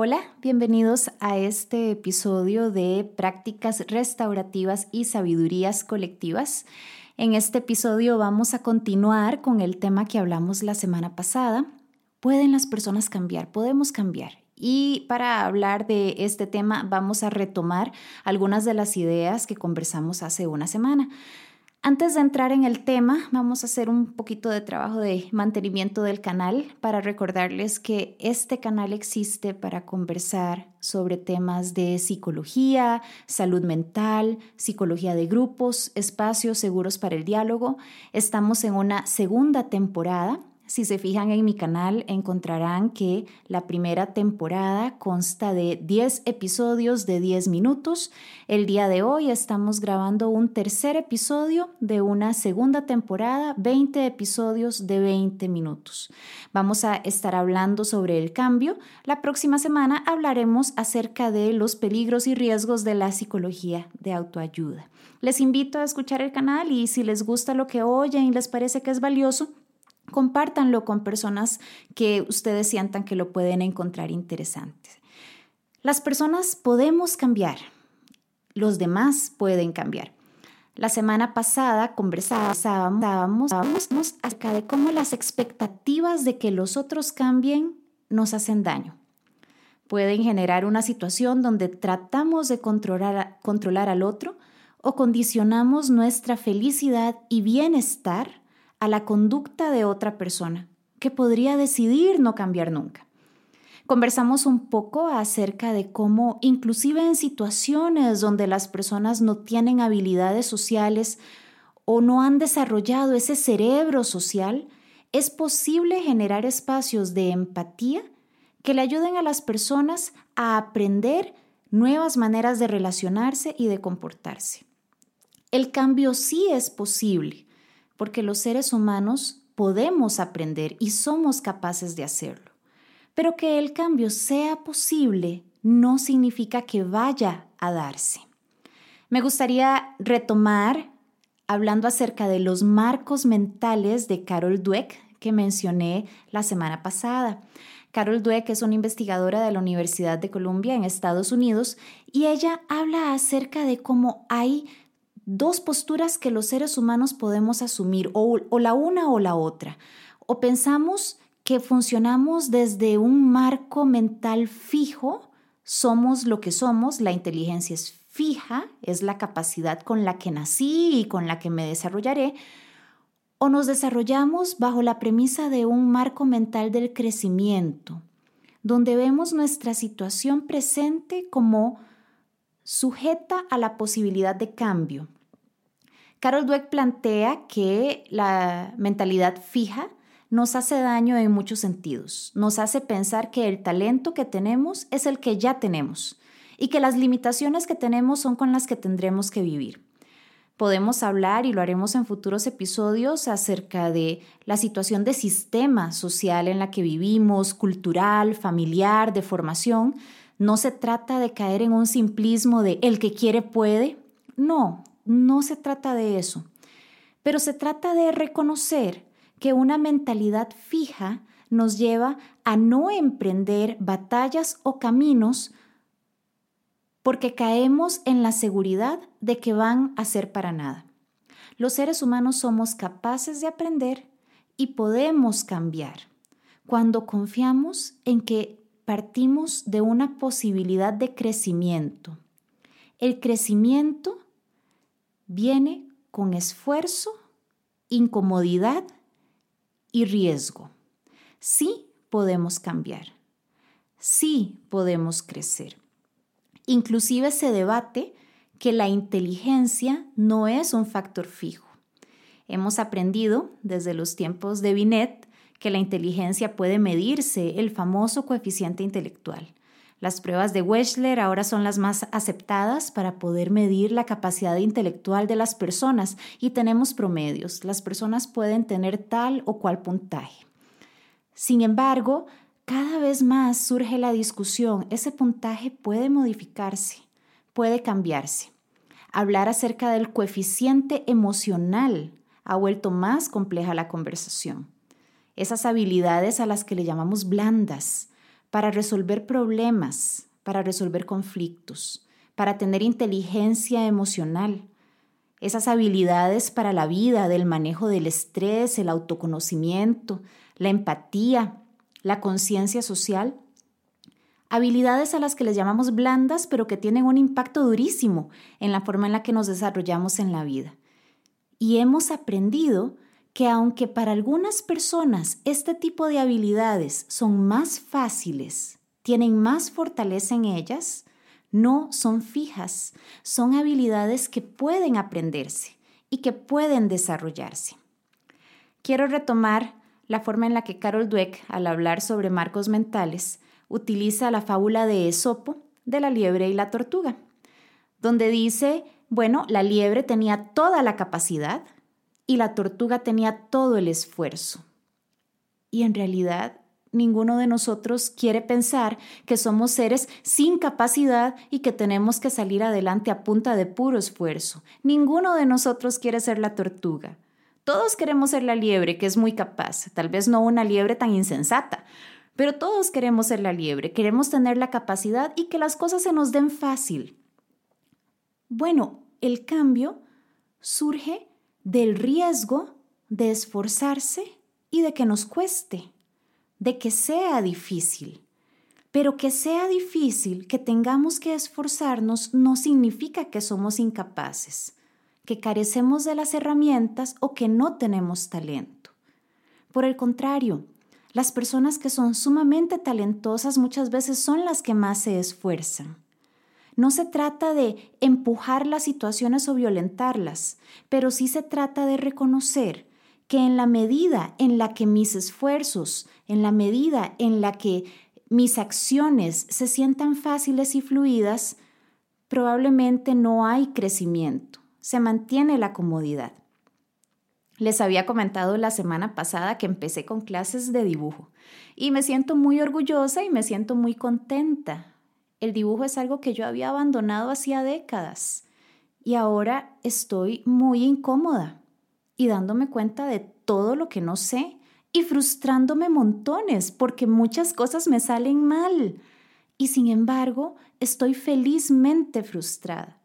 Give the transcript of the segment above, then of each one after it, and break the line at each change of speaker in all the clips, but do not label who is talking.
Hola, bienvenidos a este episodio de Prácticas Restaurativas y Sabidurías Colectivas. En este episodio vamos a continuar con el tema que hablamos la semana pasada. ¿Pueden las personas cambiar? ¿Podemos cambiar? Y para hablar de este tema vamos a retomar algunas de las ideas que conversamos hace una semana. Antes de entrar en el tema, vamos a hacer un poquito de trabajo de mantenimiento del canal para recordarles que este canal existe para conversar sobre temas de psicología, salud mental, psicología de grupos, espacios seguros para el diálogo. Estamos en una segunda temporada si se fijan en mi canal, encontrarán que la primera temporada consta de 10 episodios de 10 minutos. El día de hoy estamos grabando un tercer episodio de una segunda temporada, 20 episodios de 20 minutos. Vamos a estar hablando sobre el cambio. La próxima semana hablaremos acerca de los peligros y riesgos de la psicología de autoayuda. Les invito a escuchar el canal y si les gusta lo que oyen y les parece que es valioso, Compártanlo con personas que ustedes sientan que lo pueden encontrar interesante. Las personas podemos cambiar, los demás pueden cambiar. La semana pasada conversábamos acerca de cómo las expectativas de que los otros cambien nos hacen daño. Pueden generar una situación donde tratamos de controlar, controlar al otro o condicionamos nuestra felicidad y bienestar a la conducta de otra persona, que podría decidir no cambiar nunca. Conversamos un poco acerca de cómo, inclusive en situaciones donde las personas no tienen habilidades sociales o no han desarrollado ese cerebro social, es posible generar espacios de empatía que le ayuden a las personas a aprender nuevas maneras de relacionarse y de comportarse. El cambio sí es posible, porque los seres humanos podemos aprender y somos capaces de hacerlo. Pero que el cambio sea posible no significa que vaya a darse. Me gustaría retomar hablando acerca de los marcos mentales de Carol Dweck que mencioné la semana pasada. Carol Dweck es una investigadora de la Universidad de Columbia en Estados Unidos y ella habla acerca de cómo hay dos posturas que los seres humanos podemos asumir, o, la una o la otra. O pensamos que funcionamos desde un marco mental fijo, somos lo que somos, la inteligencia es fija, es la capacidad con la que nací y con la que me desarrollaré, o nos desarrollamos bajo la premisa de un marco mental del crecimiento, donde vemos nuestra situación presente como sujeta a la posibilidad de cambio, Carol Dweck plantea que la mentalidad fija nos hace daño en muchos sentidos. Nos hace pensar que el talento que tenemos es el que ya tenemos y que las limitaciones que tenemos son con las que tendremos que vivir. Podemos hablar, y lo haremos en futuros episodios, acerca de la situación de sistema social en la que vivimos, cultural, familiar, de formación. No se trata de caer en un simplismo de el que quiere puede. No, no se trata de eso, pero se trata de reconocer que una mentalidad fija nos lleva a no emprender batallas o caminos porque caemos en la seguridad de que van a ser para nada. Los seres humanos somos capaces de aprender y podemos cambiar cuando confiamos en que partimos de una posibilidad de crecimiento. El crecimiento viene con esfuerzo, incomodidad y riesgo. Sí podemos cambiar, sí podemos crecer. Inclusive se debate que la inteligencia no es un factor fijo. Hemos aprendido desde los tiempos de Binet que la inteligencia puede medirse, el famoso coeficiente intelectual. Las pruebas de Wechsler ahora son las más aceptadas para poder medir la capacidad intelectual de las personas y tenemos promedios. Las personas pueden tener tal o cual puntaje. Sin embargo, cada vez más surge la discusión, ese puntaje puede modificarse, puede cambiarse. Hablar acerca del coeficiente emocional ha vuelto más compleja la conversación. Esas habilidades a las que le llamamos blandas, para resolver problemas, para resolver conflictos, para tener inteligencia emocional, esas habilidades para la vida del manejo del estrés, el autoconocimiento, la empatía, la conciencia social. Habilidades a las que les llamamos blandas, pero que tienen un impacto durísimo en la forma en la que nos desarrollamos en la vida. Y hemos aprendido que aunque para algunas personas este tipo de habilidades son más fáciles, tienen más fortaleza en ellas, no son fijas, son habilidades que pueden aprenderse y que pueden desarrollarse. Quiero retomar la forma en la que Carol Dweck, al hablar sobre marcos mentales, utiliza la fábula de Esopo de la liebre y la tortuga, donde dice, bueno, la liebre tenía toda la capacidad, y la tortuga tenía todo el esfuerzo. Y en realidad ninguno de nosotros quiere pensar que somos seres sin capacidad y que tenemos que salir adelante a punta de puro esfuerzo. Ninguno de nosotros quiere ser la tortuga. Todos queremos ser la liebre, que es muy capaz, tal vez no una liebre tan insensata, pero todos queremos ser la liebre, queremos tener la capacidad y que las cosas se nos den fácil. Bueno, el cambio surge del riesgo de esforzarse y de que nos cueste, de que sea difícil. Pero que sea difícil, que tengamos que esforzarnos, no significa que somos incapaces, que carecemos de las herramientas o que no tenemos talento. Por el contrario, las personas que son sumamente talentosas muchas veces son las que más se esfuerzan. No se trata de empujar las situaciones o violentarlas, pero sí se trata de reconocer que en la medida en la que mis esfuerzos, en la medida en la que mis acciones se sientan fáciles y fluidas, probablemente no hay crecimiento, se mantiene la comodidad. Les había comentado la semana pasada que empecé con clases de dibujo y me siento muy orgullosa y me siento muy contenta el dibujo es algo que yo había abandonado hacía décadas y ahora estoy muy incómoda y dándome cuenta de todo lo que no sé y frustrándome montones porque muchas cosas me salen mal. Y sin embargo, estoy felizmente frustrada.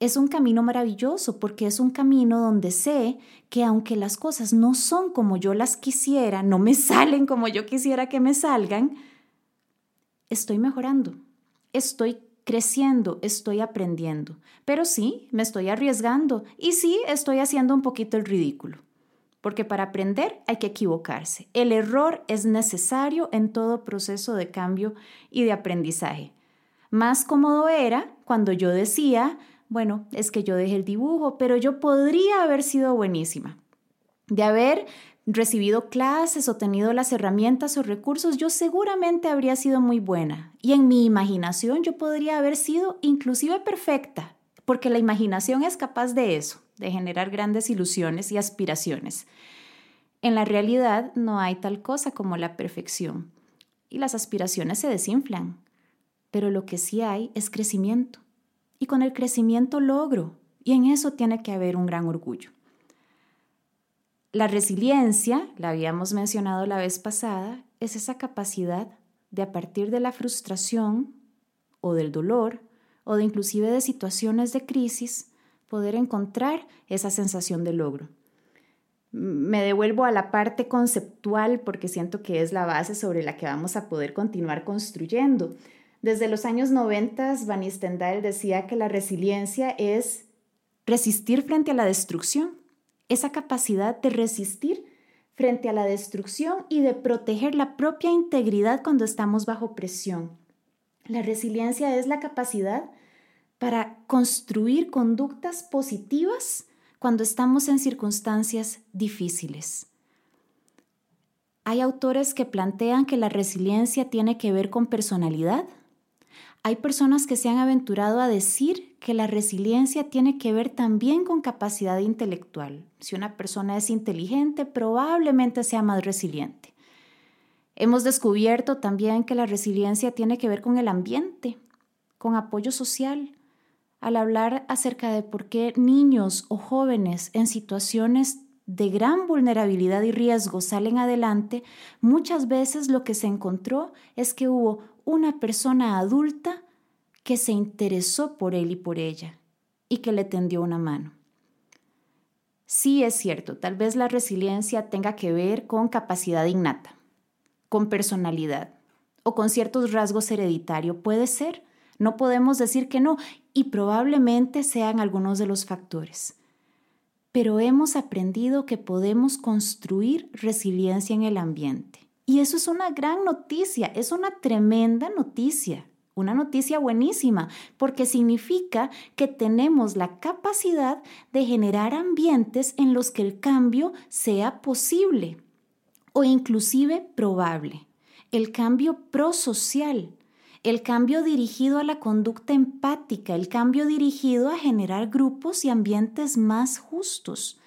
Es un camino maravilloso porque es un camino donde sé que aunque las cosas no son como yo las quisiera, no me salen como yo quisiera que me salgan, estoy mejorando estoy creciendo, estoy aprendiendo, pero sí, me estoy arriesgando y sí, estoy haciendo un poquito el ridículo. Porque para aprender hay que equivocarse. El error es necesario en todo proceso de cambio y de aprendizaje. Más cómodo era cuando yo decía, bueno, es que yo dejé el dibujo, pero yo podría haber sido buenísima. De haber recibido clases o tenido las herramientas o recursos, yo seguramente habría sido muy buena. Y en mi imaginación yo podría haber sido inclusive perfecta, porque la imaginación es capaz de eso, de generar grandes ilusiones y aspiraciones. En la realidad no hay tal cosa como la perfección y las aspiraciones se desinflan, pero lo que sí hay es crecimiento. Y con el crecimiento logro, y en eso tiene que haber un gran orgullo. La resiliencia, la habíamos mencionado la vez pasada, es esa capacidad de a partir de la frustración o del dolor o de inclusive de situaciones de crisis poder encontrar esa sensación de logro. Me devuelvo a la parte conceptual porque siento que es la base sobre la que vamos a poder continuar construyendo. Desde los años 90, Van Stendhal decía que la resiliencia es resistir frente a la destrucción esa capacidad de resistir frente a la destrucción y de proteger la propia integridad cuando estamos bajo presión. La resiliencia es la capacidad para construir conductas positivas cuando estamos en circunstancias difíciles. Hay autores que plantean que la resiliencia tiene que ver con personalidad, hay personas que se han aventurado a decir que la resiliencia tiene que ver también con capacidad intelectual. Si una persona es inteligente, probablemente sea más resiliente. Hemos descubierto también que la resiliencia tiene que ver con el ambiente, con apoyo social. Al hablar acerca de por qué niños o jóvenes en situaciones de gran vulnerabilidad y riesgo salen adelante, muchas veces lo que se encontró es que hubo una persona adulta que se interesó por él y por ella y que le tendió una mano. Sí es cierto, tal vez la resiliencia tenga que ver con capacidad innata, con personalidad o con ciertos rasgos hereditarios. Puede ser, no podemos decir que no, y probablemente sean algunos de los factores. Pero hemos aprendido que podemos construir resiliencia en el ambiente. Y eso es una gran noticia, es una tremenda noticia, una noticia buenísima, porque significa que tenemos la capacidad de generar ambientes en los que el cambio sea posible o inclusive probable. El cambio prosocial, el cambio dirigido a la conducta empática, el cambio dirigido a generar grupos y ambientes más justos.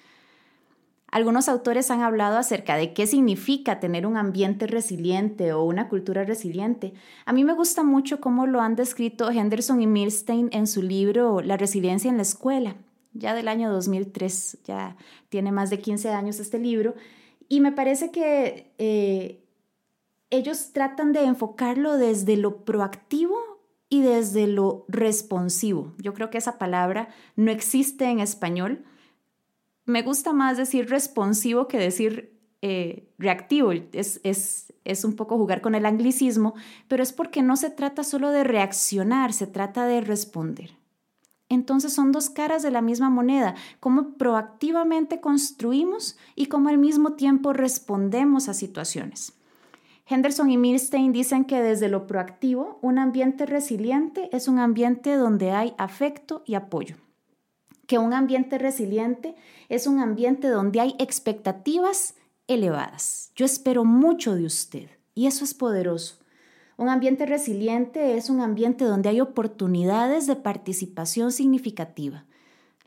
Algunos autores han hablado acerca de qué significa tener un ambiente resiliente o una cultura resiliente. A mí me gusta mucho cómo lo han descrito Henderson y Milstein en su libro La resiliencia en la escuela, ya del año 2003, ya tiene más de 15 años este libro, y me parece que eh, ellos tratan de enfocarlo desde lo proactivo y desde lo responsivo. Yo creo que esa palabra no existe en español. Me gusta más decir responsivo que decir eh, reactivo. Es, es, es un poco jugar con el anglicismo, pero es porque no se trata solo de reaccionar, se trata de responder. Entonces son dos caras de la misma moneda, cómo proactivamente construimos y cómo al mismo tiempo respondemos a situaciones. Henderson y Milstein dicen que desde lo proactivo, un ambiente resiliente es un ambiente donde hay afecto y apoyo. Que un ambiente resiliente es un ambiente donde hay expectativas elevadas. Yo espero mucho de usted y eso es poderoso. Un ambiente resiliente es un ambiente donde hay oportunidades de participación significativa.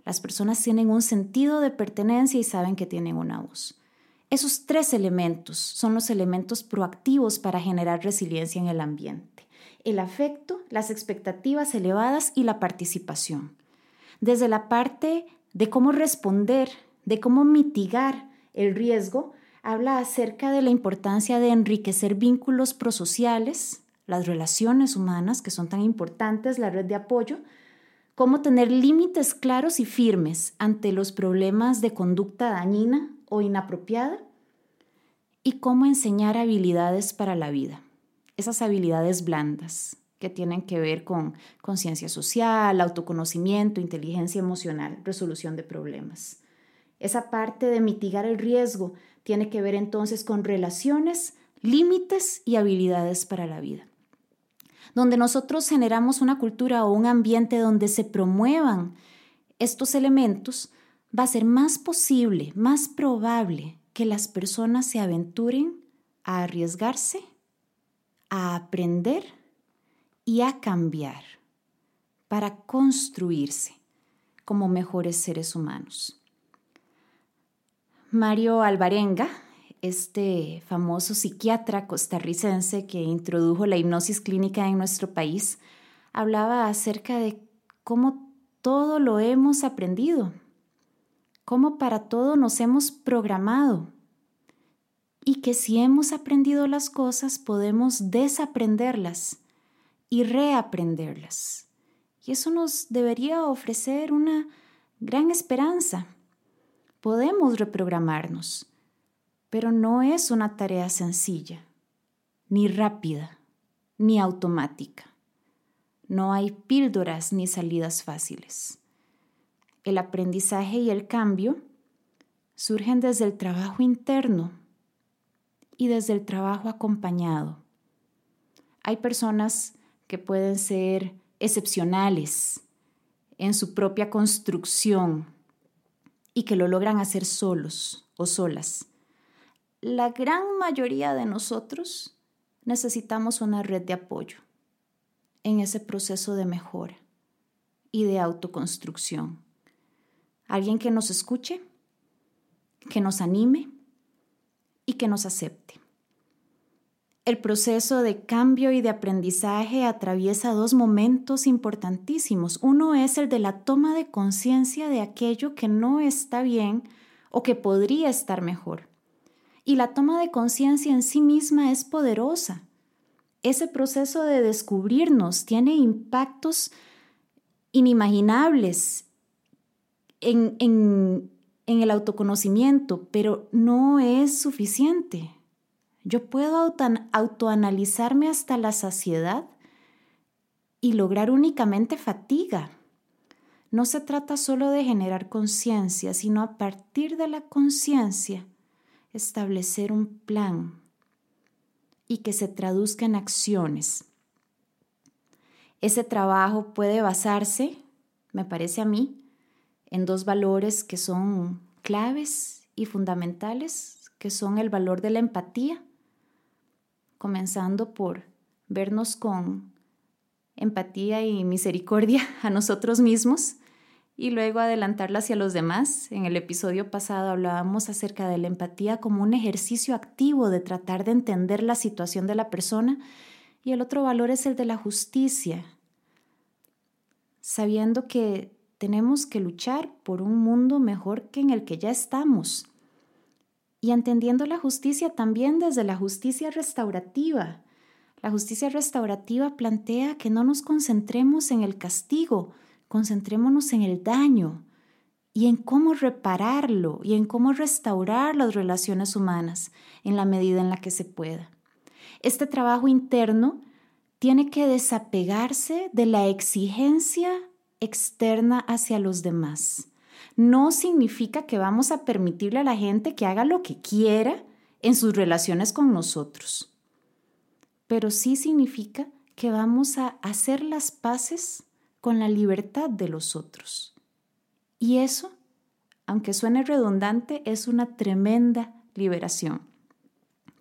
Las personas tienen un sentido de pertenencia y saben que tienen una voz. Esos tres elementos son los elementos proactivos para generar resiliencia en el ambiente. El afecto, las expectativas elevadas y la participación. Desde la parte de cómo responder, de cómo mitigar el riesgo, habla acerca de la importancia de enriquecer vínculos prosociales, las relaciones humanas que son tan importantes, la red de apoyo, cómo tener límites claros y firmes ante los problemas de conducta dañina o inapropiada y cómo enseñar habilidades para la vida, esas habilidades blandas que tienen que ver con conciencia social, autoconocimiento, inteligencia emocional, resolución de problemas. Esa parte de mitigar el riesgo tiene que ver entonces con relaciones, límites y habilidades para la vida. Donde nosotros generamos una cultura o un ambiente donde se promuevan estos elementos, va a ser más posible, más probable que las personas se aventuren a arriesgarse, a aprender y a cambiar para construirse como mejores seres humanos. Mario Alvarenga, este famoso psiquiatra costarricense que introdujo la hipnosis clínica en nuestro país, hablaba acerca de cómo todo lo hemos aprendido cómo para todo nos hemos programado y que si hemos aprendido las cosas podemos desaprenderlas y reaprenderlas. Y eso nos debería ofrecer una gran esperanza. Podemos reprogramarnos, pero no es una tarea sencilla, ni rápida, ni automática. No hay píldoras ni salidas fáciles el aprendizaje y el cambio surgen desde el trabajo interno y desde el trabajo acompañado. Hay personas que pueden ser excepcionales en su propia construcción y que lo logran hacer solos o solas. La gran mayoría de nosotros necesitamos una red de apoyo en ese proceso de mejora y de autoconstrucción alguien que nos escuche, que nos anime y que nos acepte. El proceso de cambio y de aprendizaje atraviesa dos momentos importantísimos. Uno es el de la toma de conciencia de aquello que no está bien o que podría estar mejor. Y la toma de conciencia en sí misma es poderosa. Ese proceso de descubrirnos tiene impactos inimaginables en, en, el autoconocimiento, pero no es suficiente. Yo puedo autoanalizarme hasta la saciedad y lograr únicamente fatiga. No se trata solo de generar conciencia, sino a partir de la conciencia establecer un plan y que se traduzca en acciones. Ese trabajo puede basarse, me parece a mí, en dos valores que son claves y fundamentales, que son el valor de la empatía, comenzando por vernos con empatía y misericordia a nosotros mismos y luego adelantarla hacia los demás. En el episodio pasado hablábamos acerca de la empatía como un ejercicio activo de tratar de entender la situación de la persona y el otro valor es el de la justicia, sabiendo que tenemos que luchar por un mundo mejor que en el que ya estamos. Y entendiendo la justicia también desde la justicia restaurativa. La justicia restaurativa plantea que no nos concentremos en el castigo, concentrémonos en el daño y en cómo repararlo y en cómo restaurar las relaciones humanas en la medida en la que se pueda. Este trabajo interno tiene que desapegarse de la exigencia externa hacia los demás. No significa que vamos a permitirle a la gente que haga lo que quiera en sus relaciones con nosotros, pero sí significa que vamos a hacer las paces con la libertad de los otros. Y eso, aunque suene redundante, es una tremenda liberación.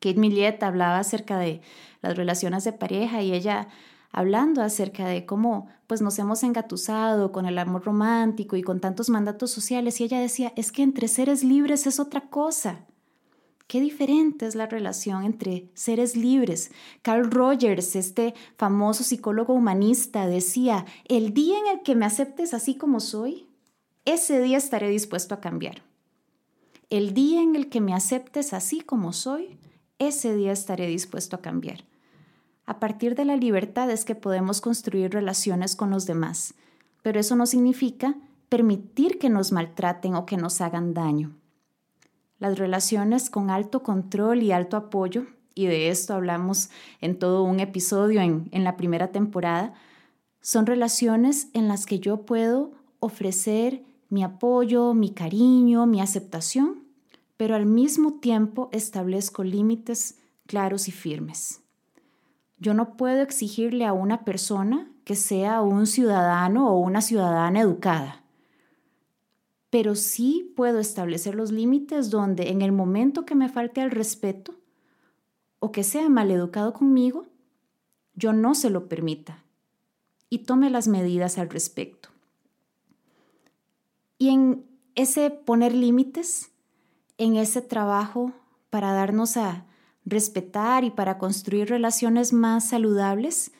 Kate Millett hablaba acerca de las relaciones de pareja y ella hablando acerca de cómo pues nos hemos engatusado con el amor romántico y con tantos mandatos sociales y ella decía, es que entre seres libres es otra cosa. Qué diferente es la relación entre seres libres. Carl Rogers, este famoso psicólogo humanista, decía, el día en el que me aceptes así como soy, ese día estaré dispuesto a cambiar. El día en el que me aceptes así como soy, ese día estaré dispuesto a cambiar. A partir de la libertad es que podemos construir relaciones con los demás, pero eso no significa permitir que nos maltraten o que nos hagan daño. Las relaciones con alto control y alto apoyo, y de esto hablamos en todo un episodio en, en la primera temporada, son relaciones en las que yo puedo ofrecer mi apoyo, mi cariño, mi aceptación, pero al mismo tiempo establezco límites claros y firmes. Yo no puedo exigirle a una persona que sea un ciudadano o una ciudadana educada, pero sí puedo establecer los límites donde en el momento que me falte el respeto o que sea maleducado conmigo, yo no se lo permita y tome las medidas al respecto. Y en ese poner límites, en ese trabajo para darnos a respetar y para construir relaciones más saludables,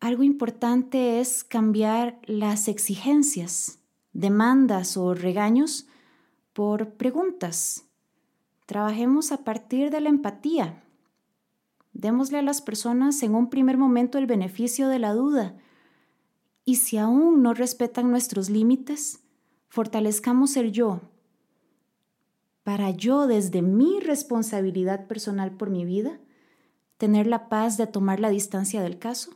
algo importante es cambiar las exigencias, demandas o regaños por preguntas. Trabajemos a partir de la empatía. Démosle a las personas en un primer momento el beneficio de la duda. Y si aún no respetan nuestros límites, fortalezcamos el yo para yo desde mi responsabilidad personal por mi vida, tener la paz de tomar la distancia del caso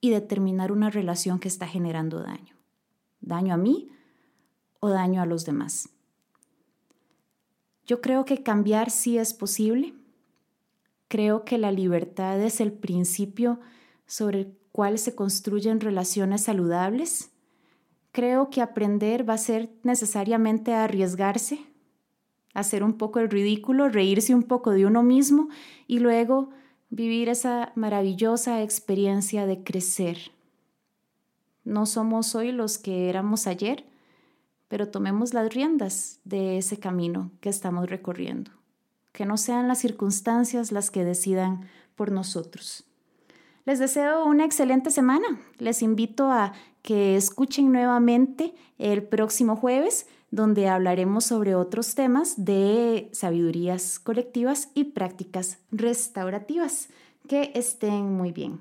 y determinar una relación que está generando daño. Daño a mí o daño a los demás. Yo creo que cambiar sí es posible. Creo que la libertad es el principio sobre el cual se construyen relaciones saludables. Creo que aprender va a ser necesariamente arriesgarse, hacer un poco el ridículo, reírse un poco de uno mismo y luego vivir esa maravillosa experiencia de crecer. No somos hoy los que éramos ayer, pero tomemos las riendas de ese camino que estamos recorriendo. Que no sean las circunstancias las que decidan por nosotros. Les deseo una excelente semana. Les invito a que escuchen nuevamente el próximo jueves donde hablaremos sobre otros temas de sabidurías colectivas y prácticas restaurativas. Que estén muy bien.